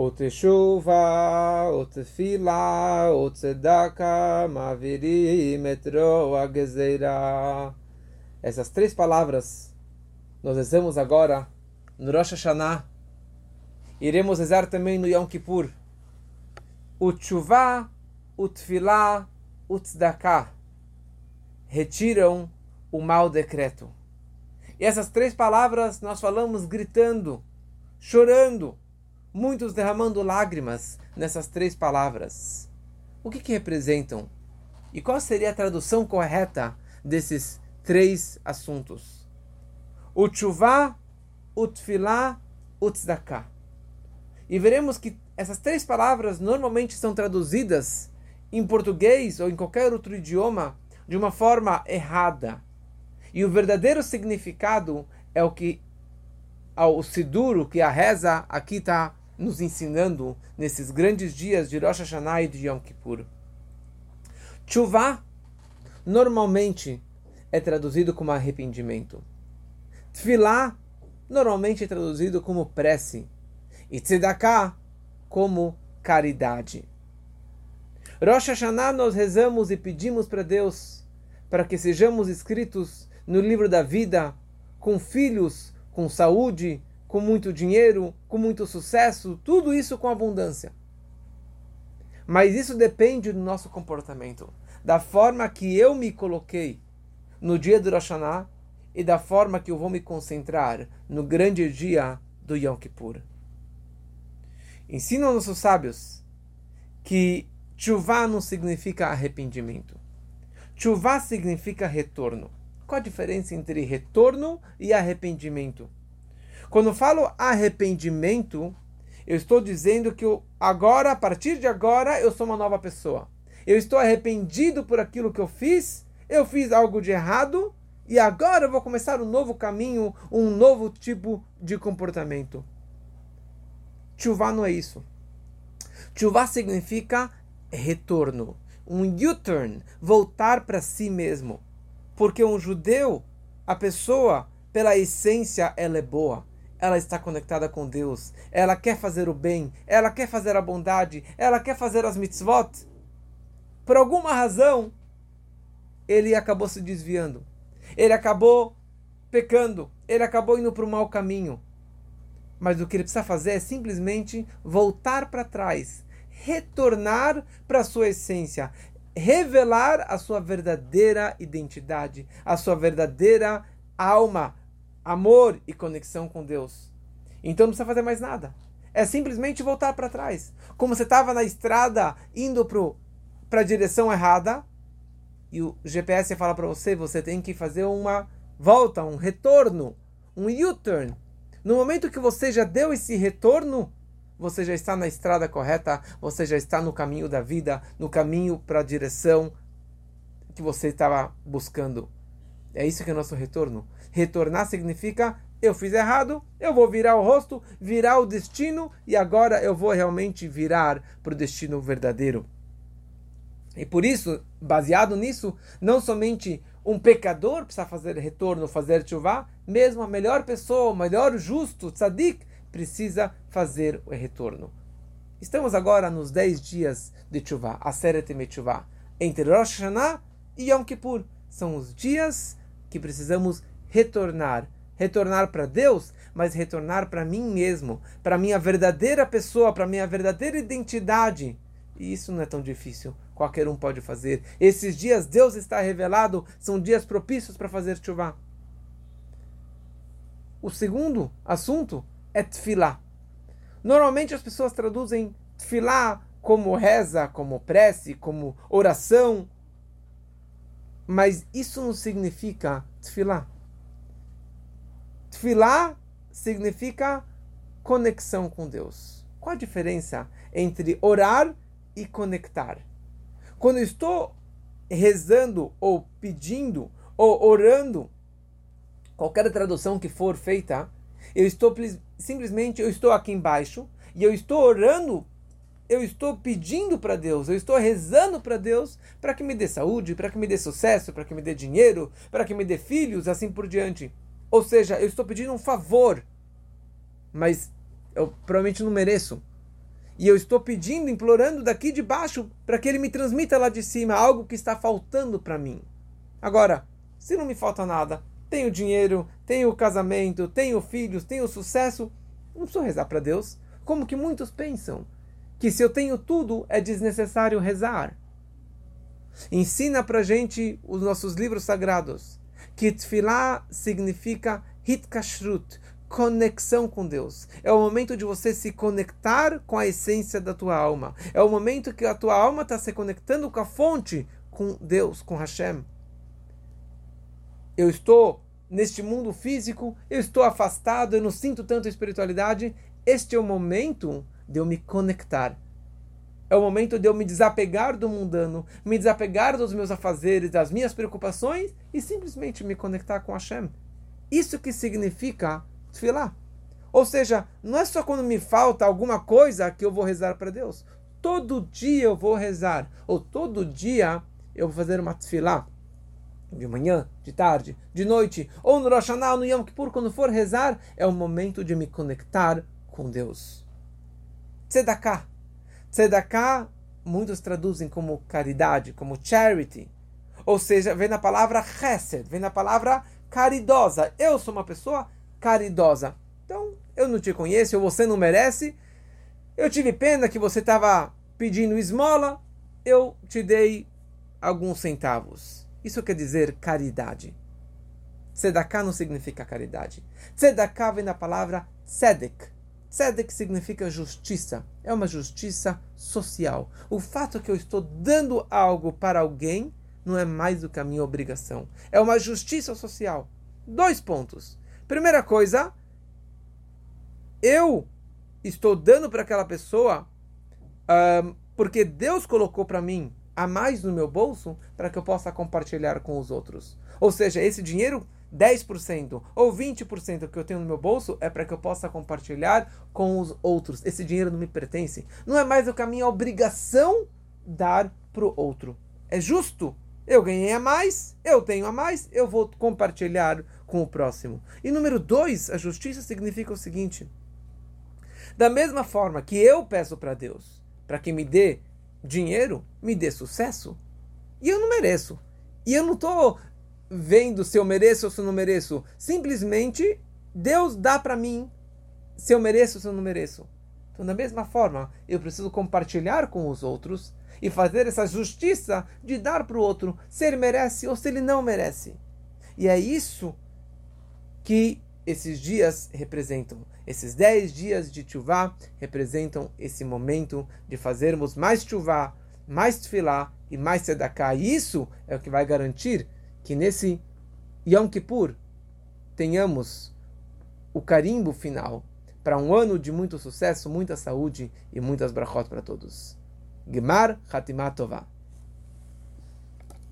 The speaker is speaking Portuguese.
O teshuva, o tefila, o tzedaka, mavirim etro agezeira. Essas três palavras nós rezamos agora no Rosh Hashanah. Iremos rezar também no Yom Kippur. O tshuva, o tefilá, o tzedakah retiram o mau decreto. E essas três palavras nós falamos gritando, chorando, muitos derramando lágrimas nessas três palavras. O que, que representam? E qual seria a tradução correta desses três assuntos? O tshuva, tzedakah. E veremos que essas três palavras normalmente são traduzidas em português ou em qualquer outro idioma de uma forma errada. E o verdadeiro significado é o que o Siduro, que a reza aqui está nos ensinando nesses grandes dias de Rosh Hashanah e de Yom Kippur. Tshuva normalmente é traduzido como arrependimento. Tfilá normalmente é traduzido como prece. E Tzedakah como caridade. Rosh Hashanah nós rezamos e pedimos para Deus para que sejamos escritos no livro da vida com filhos, com saúde, com muito dinheiro, com muito sucesso, tudo isso com abundância. Mas isso depende do nosso comportamento, da forma que eu me coloquei no dia do Rosh Hashanah e da forma que eu vou me concentrar no grande dia do Yom Kippur. Ensinam nossos sábios que Chuvá não significa arrependimento. Chuvá significa retorno. Qual a diferença entre retorno e arrependimento? Quando falo arrependimento, eu estou dizendo que agora, a partir de agora, eu sou uma nova pessoa. Eu estou arrependido por aquilo que eu fiz, eu fiz algo de errado e agora eu vou começar um novo caminho, um novo tipo de comportamento. Chuvá não é isso. Chuvá significa retorno, um U-turn, voltar para si mesmo. Porque um judeu, a pessoa, pela essência, ela é boa. Ela está conectada com Deus. Ela quer fazer o bem. Ela quer fazer a bondade. Ela quer fazer as mitzvot. Por alguma razão, ele acabou se desviando. Ele acabou pecando. Ele acabou indo para o mau caminho. Mas o que ele precisa fazer é simplesmente voltar para trás retornar para a sua essência, revelar a sua verdadeira identidade, a sua verdadeira alma, amor e conexão com Deus. Então não precisa fazer mais nada. É simplesmente voltar para trás. Como você estava na estrada indo para a direção errada, e o GPS fala para você, você tem que fazer uma volta, um retorno, um U-turn. No momento que você já deu esse retorno, você já está na estrada correta, você já está no caminho da vida, no caminho para a direção que você estava buscando. É isso que é o nosso retorno. Retornar significa eu fiz errado, eu vou virar o rosto, virar o destino e agora eu vou realmente virar para o destino verdadeiro. E por isso, baseado nisso, não somente um pecador precisa fazer retorno, fazer chuva, mesmo a melhor pessoa, o melhor justo, tzadik, precisa fazer o retorno. Estamos agora nos 10 dias de Tshuva, Aseret Metchuvah, entre Rosh Hashanah e Yom Kippur. São os dias que precisamos retornar. Retornar para Deus, mas retornar para mim mesmo, para minha verdadeira pessoa, para minha verdadeira identidade. E isso não é tão difícil. Qualquer um pode fazer. Esses dias Deus está revelado, são dias propícios para fazer chuva. O segundo assunto é tefilá. Normalmente as pessoas traduzem tefilá como reza, como prece, como oração. Mas isso não significa tefilá. Tefilá significa conexão com Deus. Qual a diferença entre orar e conectar? Quando estou rezando ou pedindo ou orando, qualquer tradução que for feita, eu estou simplesmente eu estou aqui embaixo e eu estou orando, eu estou pedindo para Deus, eu estou rezando para Deus para que me dê saúde, para que me dê sucesso, para que me dê dinheiro, para que me dê filhos, assim por diante. Ou seja, eu estou pedindo um favor, mas eu provavelmente não mereço. E eu estou pedindo, implorando daqui de baixo para que ele me transmita lá de cima algo que está faltando para mim. Agora, se não me falta nada, tenho dinheiro, tenho casamento, tenho filhos, tenho sucesso, não preciso rezar para Deus. Como que muitos pensam que se eu tenho tudo é desnecessário rezar. Ensina para gente os nossos livros sagrados que tefilá significa hitkashrut, conexão com Deus. É o momento de você se conectar com a essência da tua alma. É o momento que a tua alma está se conectando com a fonte, com Deus, com Hashem. Eu estou neste mundo físico, eu estou afastado, eu não sinto tanto espiritualidade. Este é o momento de eu me conectar. É o momento de eu me desapegar do mundano, me desapegar dos meus afazeres, das minhas preocupações e simplesmente me conectar com Hashem. Isso que significa tefilá. Ou seja, não é só quando me falta alguma coisa que eu vou rezar para Deus. Todo dia eu vou rezar. Ou todo dia eu vou fazer uma tefilá. De manhã, de tarde, de noite. Ou no Rosh Hashanah, no Yom Kippur, quando for rezar, é o momento de me conectar com Deus. Tzedakah. Tzedakah, muitos traduzem como caridade, como charity. Ou seja, vem na palavra chesed, vem na palavra caridosa. Eu sou uma pessoa caridosa. Então, eu não te conheço, ou você não merece. Eu tive pena que você estava pedindo esmola, eu te dei alguns centavos. Isso quer dizer caridade. Tzedakah não significa caridade. Tzedakah vem da palavra tzedek. Tzedek significa justiça. É uma justiça social. O fato que eu estou dando algo para alguém não é mais do que a minha obrigação. É uma justiça social. Dois pontos. Primeira coisa, eu estou dando para aquela pessoa um, porque Deus colocou para mim a mais no meu bolso para que eu possa compartilhar com os outros. Ou seja, esse dinheiro, 10% ou 20% que eu tenho no meu bolso é para que eu possa compartilhar com os outros. Esse dinheiro não me pertence. Não é mais do que a obrigação dar para o outro. É justo. Eu ganhei a mais, eu tenho a mais, eu vou compartilhar com o próximo. E número dois, a justiça significa o seguinte: da mesma forma que eu peço para Deus para que me dê dinheiro, me dê sucesso, e eu não mereço. E eu não estou vendo se eu mereço ou se eu não mereço. Simplesmente Deus dá para mim se eu mereço ou se eu não mereço. Então, da mesma forma, eu preciso compartilhar com os outros e fazer essa justiça de dar para o outro se ele merece ou se ele não merece. E é isso que esses dias representam. Esses 10 dias de Tchuvá representam esse momento de fazermos mais Tchuvá, mais Tfilá e mais Sedaká. E isso é o que vai garantir que nesse Yom Kippur tenhamos o carimbo final para um ano de muito sucesso, muita saúde e muitas brachot para todos. Gemar Hatimat Tovah.